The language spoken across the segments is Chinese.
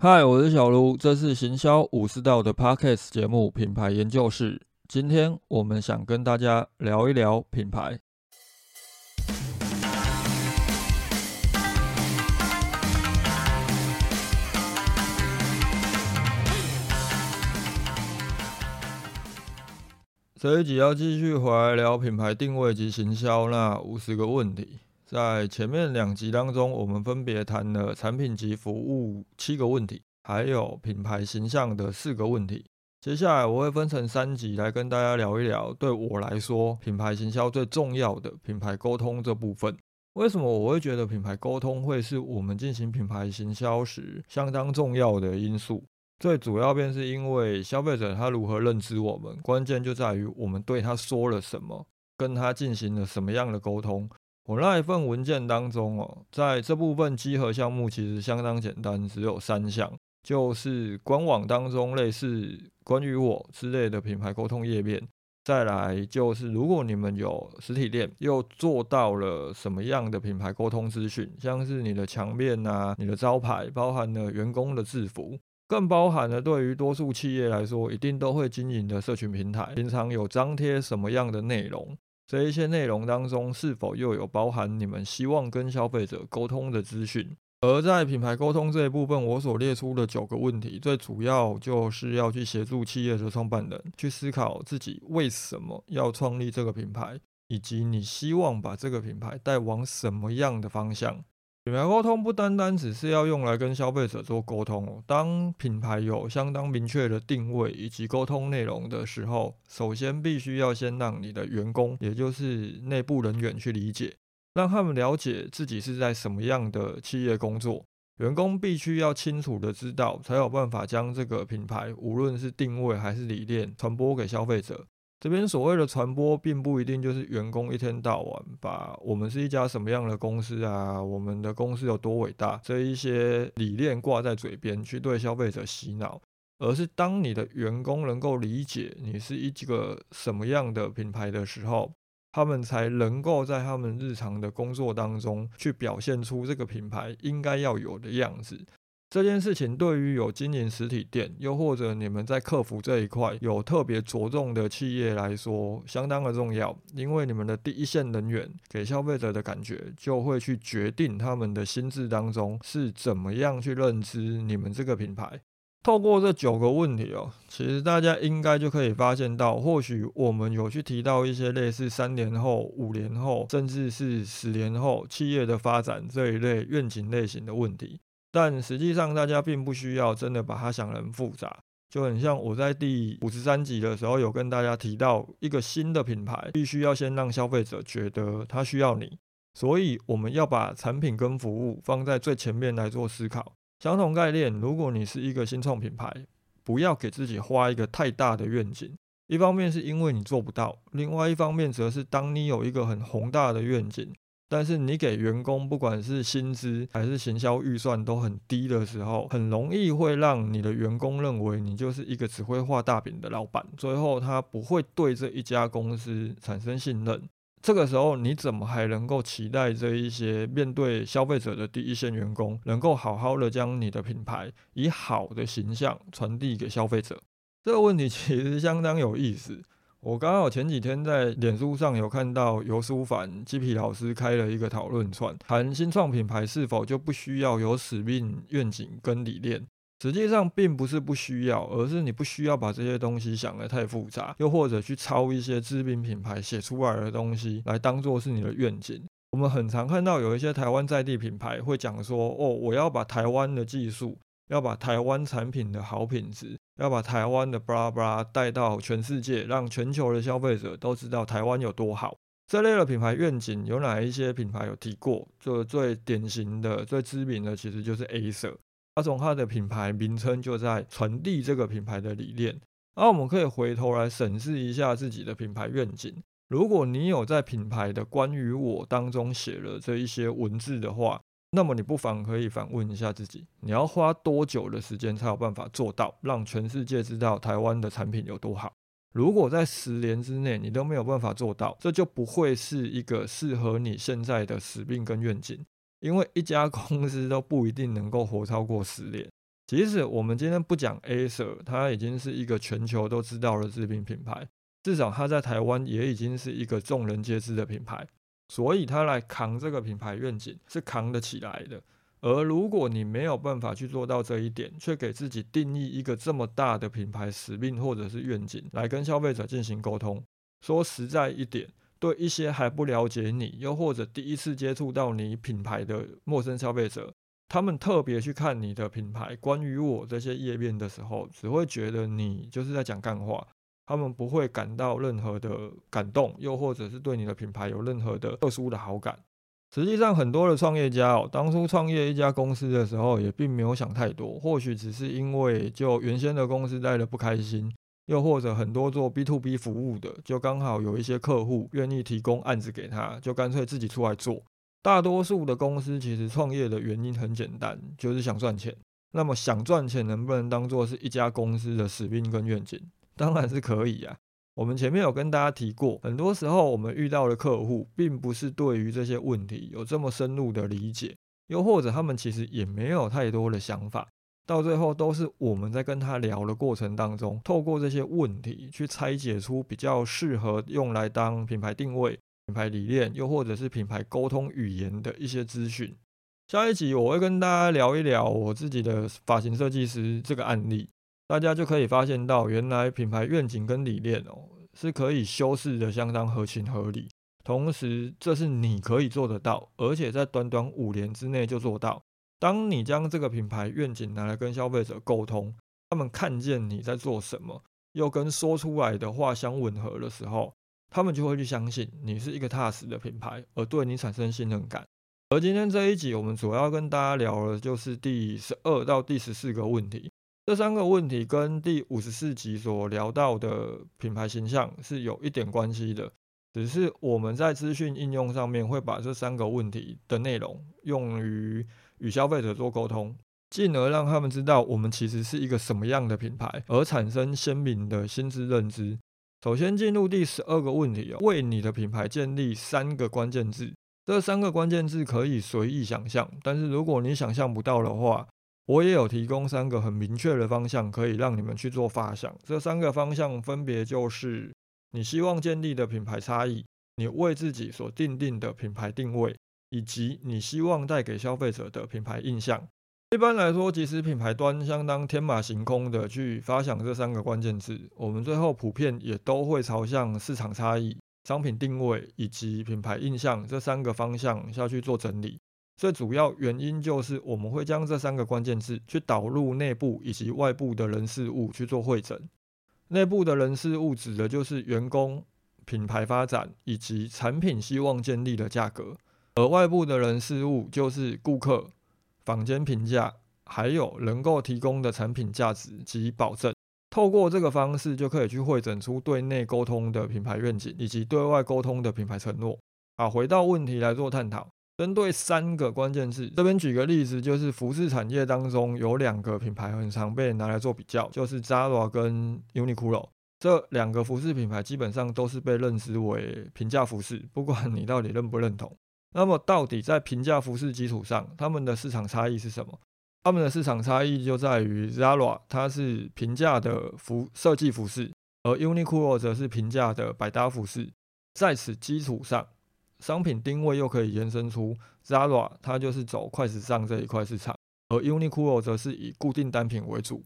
嗨，我是小卢，这是行销武士道的 Podcast 节目《品牌研究室》。今天我们想跟大家聊一聊品牌。这一集要继续回来聊品牌定位及行销那五十个问题。在前面两集当中，我们分别谈了产品及服务七个问题，还有品牌形象的四个问题。接下来我会分成三集来跟大家聊一聊，对我来说，品牌行销最重要的品牌沟通这部分。为什么我会觉得品牌沟通会是我们进行品牌行销时相当重要的因素？最主要便是因为消费者他如何认知我们，关键就在于我们对他说了什么，跟他进行了什么样的沟通。我那一份文件当中哦，在这部分集合项目其实相当简单，只有三项，就是官网当中类似关于我之类的品牌沟通页面，再来就是如果你们有实体店，又做到了什么样的品牌沟通资讯，像是你的墙面啊、你的招牌，包含了员工的制服，更包含了对于多数企业来说，一定都会经营的社群平台，平常有张贴什么样的内容。这一些内容当中，是否又有包含你们希望跟消费者沟通的资讯？而在品牌沟通这一部分，我所列出的九个问题，最主要就是要去协助企业的创办人去思考自己为什么要创立这个品牌，以及你希望把这个品牌带往什么样的方向。品牌沟通不单单只是要用来跟消费者做沟通哦。当品牌有相当明确的定位以及沟通内容的时候，首先必须要先让你的员工，也就是内部人员去理解，让他们了解自己是在什么样的企业工作。员工必须要清楚的知道，才有办法将这个品牌，无论是定位还是理念，传播给消费者。这边所谓的传播，并不一定就是员工一天到晚把我们是一家什么样的公司啊，我们的公司有多伟大这一些理念挂在嘴边去对消费者洗脑，而是当你的员工能够理解你是一个什么样的品牌的时候，他们才能够在他们日常的工作当中去表现出这个品牌应该要有的样子。这件事情对于有经营实体店，又或者你们在客服这一块有特别着重的企业来说，相当的重要。因为你们的第一线人员给消费者的感觉，就会去决定他们的心智当中是怎么样去认知你们这个品牌。透过这九个问题哦，其实大家应该就可以发现到，或许我们有去提到一些类似三年后、五年后，甚至是十年后企业的发展这一类愿景类型的问题。但实际上，大家并不需要真的把它想得很复杂，就很像我在第五十三集的时候有跟大家提到，一个新的品牌必须要先让消费者觉得他需要你，所以我们要把产品跟服务放在最前面来做思考。相同概念，如果你是一个新创品牌，不要给自己画一个太大的愿景，一方面是因为你做不到，另外一方面则是当你有一个很宏大的愿景。但是你给员工不管是薪资还是行销预算都很低的时候，很容易会让你的员工认为你就是一个只会画大饼的老板，最后他不会对这一家公司产生信任。这个时候你怎么还能够期待这一些面对消费者的第一线员工能够好好的将你的品牌以好的形象传递给消费者？这个问题其实相当有意思。我刚好前几天在脸书上有看到尤书凡基皮老师开了一个讨论串，谈新创品牌是否就不需要有使命、愿景跟理念。实际上并不是不需要，而是你不需要把这些东西想得太复杂，又或者去抄一些知名品牌写出来的东西来当做是你的愿景。我们很常看到有一些台湾在地品牌会讲说：“哦，我要把台湾的技术。”要把台湾产品的好品质，要把台湾的布拉布拉带到全世界，让全球的消费者都知道台湾有多好。这类的品牌愿景有哪一些品牌有提过？就最典型的、最知名的，其实就是 A 社。它从它的品牌名称就在传递这个品牌的理念。而我们可以回头来审视一下自己的品牌愿景。如果你有在品牌的关于我当中写了这一些文字的话，那么你不妨可以反问一下自己：你要花多久的时间才有办法做到让全世界知道台湾的产品有多好？如果在十年之内你都没有办法做到，这就不会是一个适合你现在的使命跟愿景。因为一家公司都不一定能够活超过十年。即使我们今天不讲 Acer，它已经是一个全球都知道的知名品牌，至少它在台湾也已经是一个众人皆知的品牌，所以他来扛这个品牌愿景是扛得起来的。而如果你没有办法去做到这一点，却给自己定义一个这么大的品牌使命或者是愿景来跟消费者进行沟通，说实在一点，对一些还不了解你，又或者第一次接触到你品牌的陌生消费者，他们特别去看你的品牌关于我这些页面的时候，只会觉得你就是在讲干话，他们不会感到任何的感动，又或者是对你的品牌有任何的特殊的好感。实际上，很多的创业家哦，当初创业一家公司的时候，也并没有想太多。或许只是因为就原先的公司待的不开心，又或者很多做 B to B 服务的，就刚好有一些客户愿意提供案子给他，就干脆自己出来做。大多数的公司其实创业的原因很简单，就是想赚钱。那么想赚钱能不能当做是一家公司的使命跟愿景？当然是可以啊。我们前面有跟大家提过，很多时候我们遇到的客户，并不是对于这些问题有这么深入的理解，又或者他们其实也没有太多的想法，到最后都是我们在跟他聊的过程当中，透过这些问题去拆解出比较适合用来当品牌定位、品牌理念，又或者是品牌沟通语言的一些资讯。下一集我会跟大家聊一聊我自己的发型设计师这个案例。大家就可以发现到，原来品牌愿景跟理念哦，是可以修饰的相当合情合理。同时，这是你可以做得到，而且在短短五年之内就做到。当你将这个品牌愿景拿来跟消费者沟通，他们看见你在做什么，又跟说出来的话相吻合的时候，他们就会去相信你是一个踏实的品牌，而对你产生信任感。而今天这一集，我们主要跟大家聊的就是第十二到第十四个问题。这三个问题跟第五十四集所聊到的品牌形象是有一点关系的，只是我们在资讯应用上面会把这三个问题的内容用于与消费者做沟通，进而让他们知道我们其实是一个什么样的品牌，而产生鲜明的心智认知。首先进入第十二个问题哦，为你的品牌建立三个关键字，这三个关键字可以随意想象，但是如果你想象不到的话，我也有提供三个很明确的方向，可以让你们去做发想。这三个方向分别就是你希望建立的品牌差异，你为自己所定定的品牌定位，以及你希望带给消费者的品牌印象。一般来说，即使品牌端相当天马行空的去发想这三个关键字，我们最后普遍也都会朝向市场差异、商品定位以及品牌印象这三个方向下去做整理。最主要原因就是我们会将这三个关键字去导入内部以及外部的人事物去做会诊。内部的人事物指的就是员工、品牌发展以及产品希望建立的价格，而外部的人事物就是顾客、坊间评价，还有能够提供的产品价值及保证。透过这个方式就可以去会诊出对内沟通的品牌愿景以及对外沟通的品牌承诺。好，回到问题来做探讨。针对三个关键字，这边举个例子，就是服饰产业当中有两个品牌很常被拿来做比较，就是 Zara 跟 Uniqlo 这两个服饰品牌，基本上都是被认知为平价服饰，不管你到底认不认同。那么，到底在平价服饰基础上，他们的市场差异是什么？他们的市场差异就在于 Zara 它是平价的服设计服饰，而 Uniqlo 则是平价的百搭服饰，在此基础上。商品定位又可以延伸出 Zara，它就是走快时尚这一块市场，而 Uniqlo 则是以固定单品为主。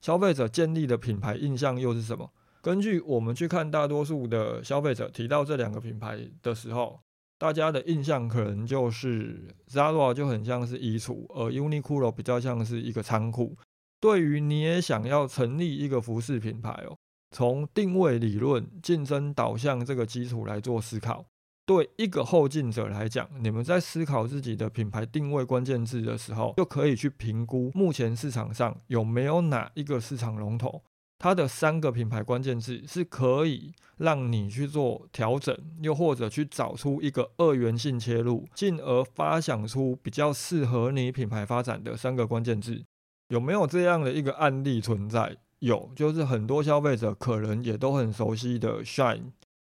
消费者建立的品牌印象又是什么？根据我们去看大多数的消费者提到这两个品牌的时候，大家的印象可能就是 Zara 就很像是衣橱，而 Uniqlo 比较像是一个仓库。对于你也想要成立一个服饰品牌哦，从定位理论、竞争导向这个基础来做思考。对一个后进者来讲，你们在思考自己的品牌定位关键字的时候，就可以去评估目前市场上有没有哪一个市场龙头，它的三个品牌关键字是可以让你去做调整，又或者去找出一个二元性切入，进而发想出比较适合你品牌发展的三个关键字。有没有这样的一个案例存在？有，就是很多消费者可能也都很熟悉的 Shine。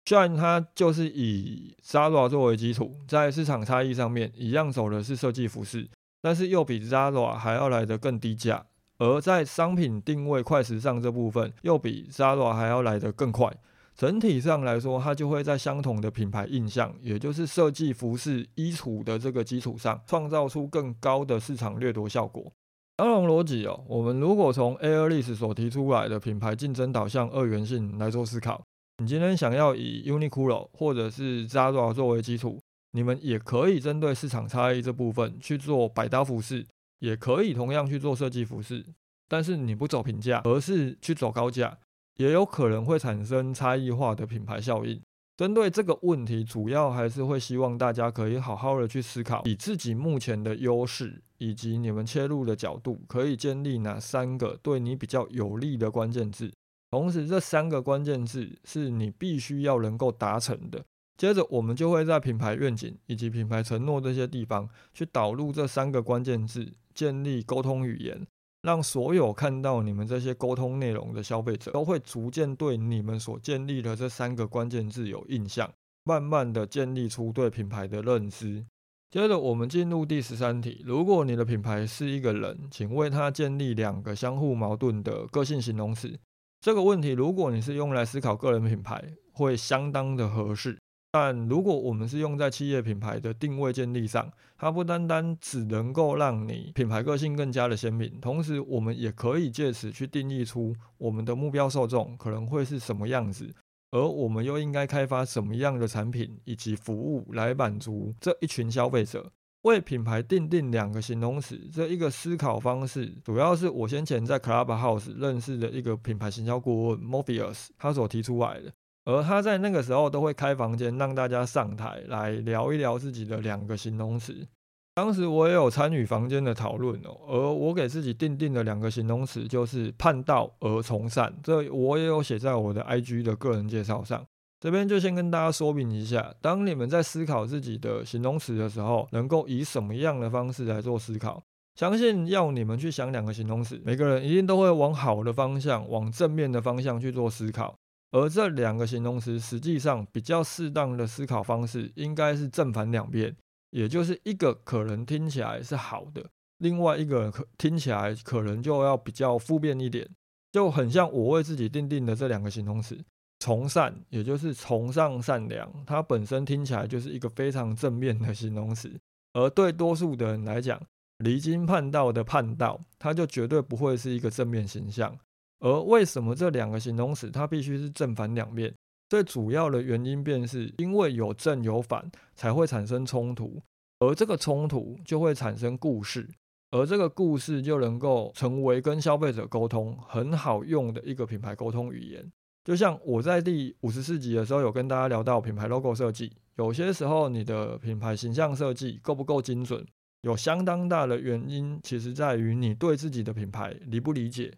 虽然它就是以 Zara 作为基础，在市场差异上面一样走的是设计服饰，但是又比 Zara 还要来得更低价，而在商品定位快时尚这部分，又比 Zara 还要来得更快。整体上来说，它就会在相同的品牌印象，也就是设计服饰衣橱的这个基础上，创造出更高的市场掠夺效果。当然逻辑哦，我们如果从 Airlist 所提出来的品牌竞争导向二元性来做思考，你今天想要以 Uniqlo 或者是 Zara 作为基础，你们也可以针对市场差异这部分去做百搭服饰，也可以同样去做设计服饰，但是你不走平价，而是去走高价。也有可能会产生差异化的品牌效应。针对这个问题，主要还是会希望大家可以好好的去思考，以自己目前的优势以及你们切入的角度，可以建立哪三个对你比较有利的关键字。同时，这三个关键字是你必须要能够达成的。接着，我们就会在品牌愿景以及品牌承诺这些地方去导入这三个关键字，建立沟通语言。让所有看到你们这些沟通内容的消费者，都会逐渐对你们所建立的这三个关键字有印象，慢慢的建立出对品牌的认知。接着我们进入第十三题：如果你的品牌是一个人，请为他建立两个相互矛盾的个性形容词。这个问题，如果你是用来思考个人品牌，会相当的合适。但如果我们是用在企业品牌的定位建立上，它不单单只能够让你品牌个性更加的鲜明，同时我们也可以借此去定义出我们的目标受众可能会是什么样子，而我们又应该开发什么样的产品以及服务来满足这一群消费者。为品牌定定两个形容词，这一个思考方式，主要是我先前在 Clubhouse 认识的一个品牌行销顾问 Morpheus 他所提出来的。而他在那个时候都会开房间，让大家上台来聊一聊自己的两个形容词。当时我也有参与房间的讨论哦，而我给自己定定的两个形容词就是叛道而从善，这我也有写在我的 IG 的个人介绍上。这边就先跟大家说明一下，当你们在思考自己的形容词的时候，能够以什么样的方式来做思考？相信要你们去想两个形容词，每个人一定都会往好的方向、往正面的方向去做思考。而这两个形容词实际上比较适当的思考方式，应该是正反两边，也就是一个可能听起来是好的，另外一个可听起来可能就要比较负面一点，就很像我为自己定定的这两个形容词，从善，也就是崇尚善良，它本身听起来就是一个非常正面的形容词，而对多数的人来讲，离经叛道的叛道，它就绝对不会是一个正面形象。而为什么这两个形容词它必须是正反两面？最主要的原因便是因为有正有反才会产生冲突，而这个冲突就会产生故事，而这个故事就能够成为跟消费者沟通很好用的一个品牌沟通语言。就像我在第五十四集的时候有跟大家聊到品牌 logo 设计，有些时候你的品牌形象设计够不够精准，有相当大的原因，其实在于你对自己的品牌理不理解。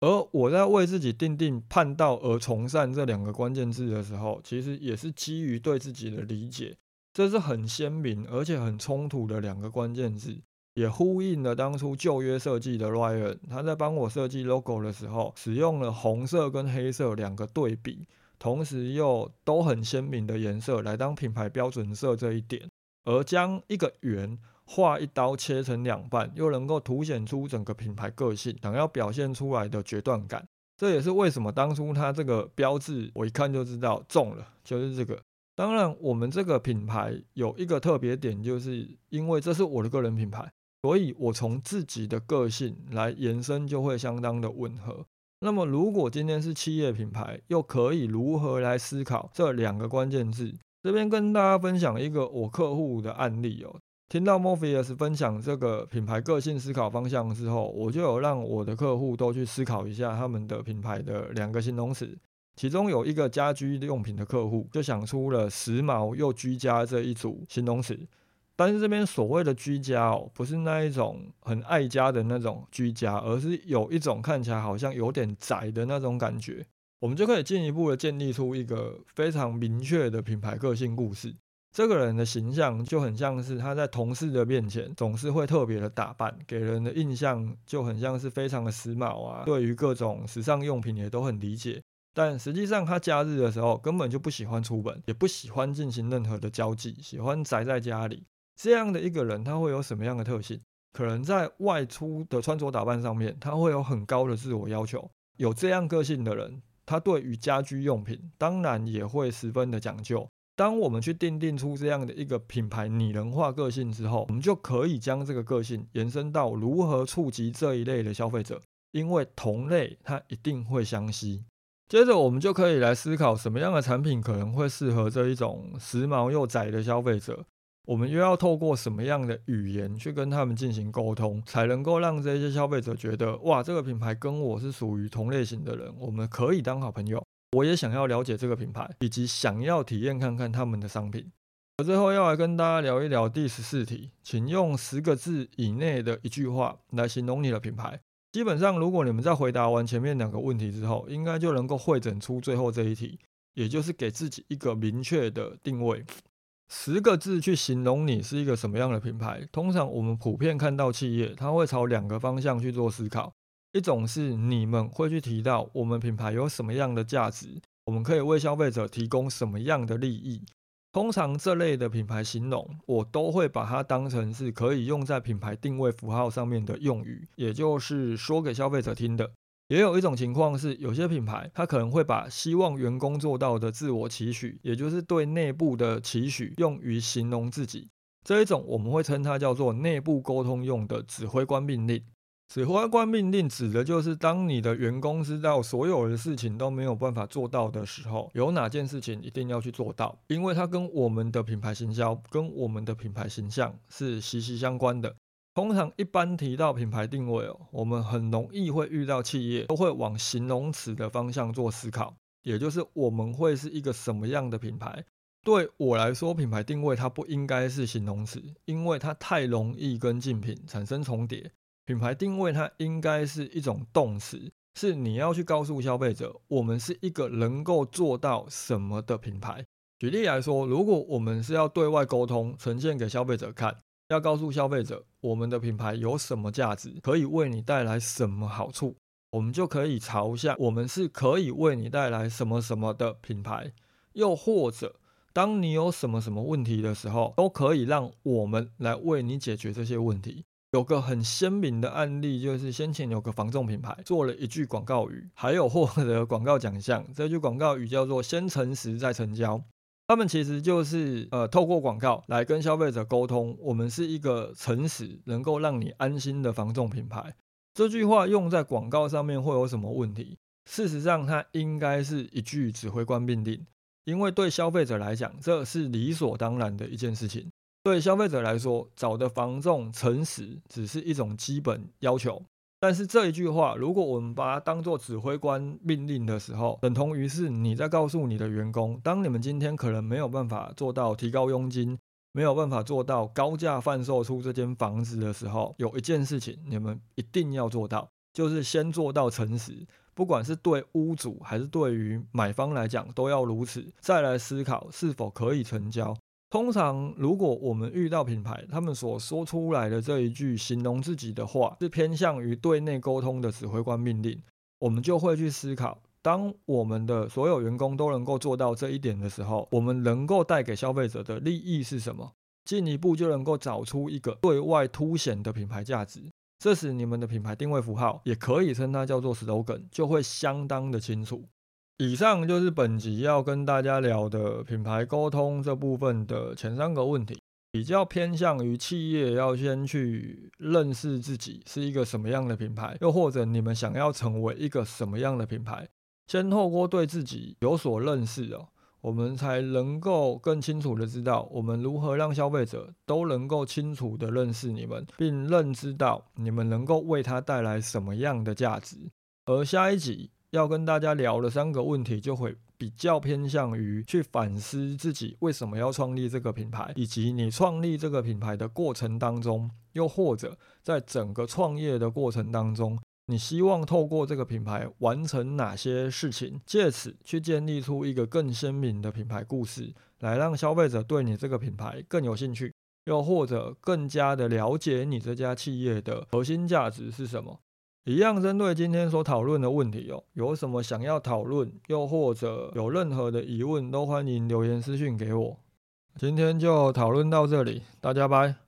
而我在为自己定定“叛道而从善”这两个关键字的时候，其实也是基于对自己的理解，这是很鲜明而且很冲突的两个关键字，也呼应了当初旧约设计的 Ryan，他在帮我设计 logo 的时候，使用了红色跟黑色两个对比，同时又都很鲜明的颜色来当品牌标准色这一点，而将一个圆。画一刀切成两半，又能够凸显出整个品牌个性，想要表现出来的决断感。这也是为什么当初它这个标志，我一看就知道中了，就是这个。当然，我们这个品牌有一个特别点，就是因为这是我的个人品牌，所以我从自己的个性来延伸，就会相当的吻合。那么，如果今天是企业品牌，又可以如何来思考这两个关键字？这边跟大家分享一个我客户的案例哦。听到 Morpheus 分享这个品牌个性思考方向之后，我就有让我的客户都去思考一下他们的品牌的两个形容词。其中有一个家居用品的客户就想出了时髦又居家这一组形容词。但是这边所谓的居家哦，不是那一种很爱家的那种居家，而是有一种看起来好像有点宅的那种感觉。我们就可以进一步的建立出一个非常明确的品牌个性故事。这个人的形象就很像是他在同事的面前总是会特别的打扮，给人的印象就很像是非常的时髦啊。对于各种时尚用品也都很理解，但实际上他假日的时候根本就不喜欢出门，也不喜欢进行任何的交际，喜欢宅在家里。这样的一个人他会有什么样的特性？可能在外出的穿着打扮上面，他会有很高的自我要求。有这样个性的人，他对于家居用品当然也会十分的讲究。当我们去定定出这样的一个品牌拟人化个性之后，我们就可以将这个个性延伸到如何触及这一类的消费者，因为同类它一定会相吸。接着，我们就可以来思考什么样的产品可能会适合这一种时髦又窄的消费者。我们又要透过什么样的语言去跟他们进行沟通，才能够让这些消费者觉得，哇，这个品牌跟我是属于同类型的人，我们可以当好朋友。我也想要了解这个品牌，以及想要体验看看他们的商品。我最后要来跟大家聊一聊第十四题，请用十个字以内的一句话来形容你的品牌。基本上，如果你们在回答完前面两个问题之后，应该就能够会诊出最后这一题，也就是给自己一个明确的定位。十个字去形容你是一个什么样的品牌，通常我们普遍看到企业，它会朝两个方向去做思考。一种是你们会去提到我们品牌有什么样的价值，我们可以为消费者提供什么样的利益。通常这类的品牌形容，我都会把它当成是可以用在品牌定位符号上面的用语，也就是说给消费者听的。也有一种情况是，有些品牌它可能会把希望员工做到的自我期许，也就是对内部的期许，用于形容自己。这一种我们会称它叫做内部沟通用的指挥官命令。指挥官命令指的就是当你的员工知道所有的事情都没有办法做到的时候，有哪件事情一定要去做到，因为它跟我们的品牌行销、跟我们的品牌形象是息息相关的。通常一般提到品牌定位哦，我们很容易会遇到企业都会往形容词的方向做思考，也就是我们会是一个什么样的品牌。对我来说，品牌定位它不应该是形容词，因为它太容易跟竞品产生重叠。品牌定位它应该是一种动词，是你要去告诉消费者，我们是一个能够做到什么的品牌。举例来说，如果我们是要对外沟通，呈现给消费者看，要告诉消费者我们的品牌有什么价值，可以为你带来什么好处，我们就可以朝向我们是可以为你带来什么什么的品牌。又或者，当你有什么什么问题的时候，都可以让我们来为你解决这些问题。有个很鲜明的案例，就是先前有个防重品牌做了一句广告语，还有获得广告奖项。这句广告语叫做“先诚实再成交”。他们其实就是呃，透过广告来跟消费者沟通，我们是一个诚实、能够让你安心的防重品牌。这句话用在广告上面会有什么问题？事实上，它应该是一句指挥官命令，因为对消费者来讲，这是理所当然的一件事情。对消费者来说，找的防重诚实只是一种基本要求。但是这一句话，如果我们把它当做指挥官命令的时候，等同于是你在告诉你的员工，当你们今天可能没有办法做到提高佣金，没有办法做到高价贩售出这间房子的时候，有一件事情你们一定要做到，就是先做到诚实，不管是对屋主还是对于买方来讲，都要如此，再来思考是否可以成交。通常，如果我们遇到品牌，他们所说出来的这一句形容自己的话，是偏向于对内沟通的指挥官命令，我们就会去思考：当我们的所有员工都能够做到这一点的时候，我们能够带给消费者的利益是什么？进一步就能够找出一个对外凸显的品牌价值。这时，你们的品牌定位符号也可以称它叫做 slogan，就会相当的清楚。以上就是本集要跟大家聊的品牌沟通这部分的前三个问题，比较偏向于企业要先去认识自己是一个什么样的品牌，又或者你们想要成为一个什么样的品牌，先透过对自己有所认识哦，我们才能够更清楚的知道我们如何让消费者都能够清楚的认识你们，并认知到你们能够为他带来什么样的价值。而下一集。要跟大家聊的三个问题，就会比较偏向于去反思自己为什么要创立这个品牌，以及你创立这个品牌的过程当中，又或者在整个创业的过程当中，你希望透过这个品牌完成哪些事情，借此去建立出一个更鲜明的品牌故事，来让消费者对你这个品牌更有兴趣，又或者更加的了解你这家企业的核心价值是什么。一样针对今天所讨论的问题哦，有什么想要讨论，又或者有任何的疑问，都欢迎留言私讯给我。今天就讨论到这里，大家拜。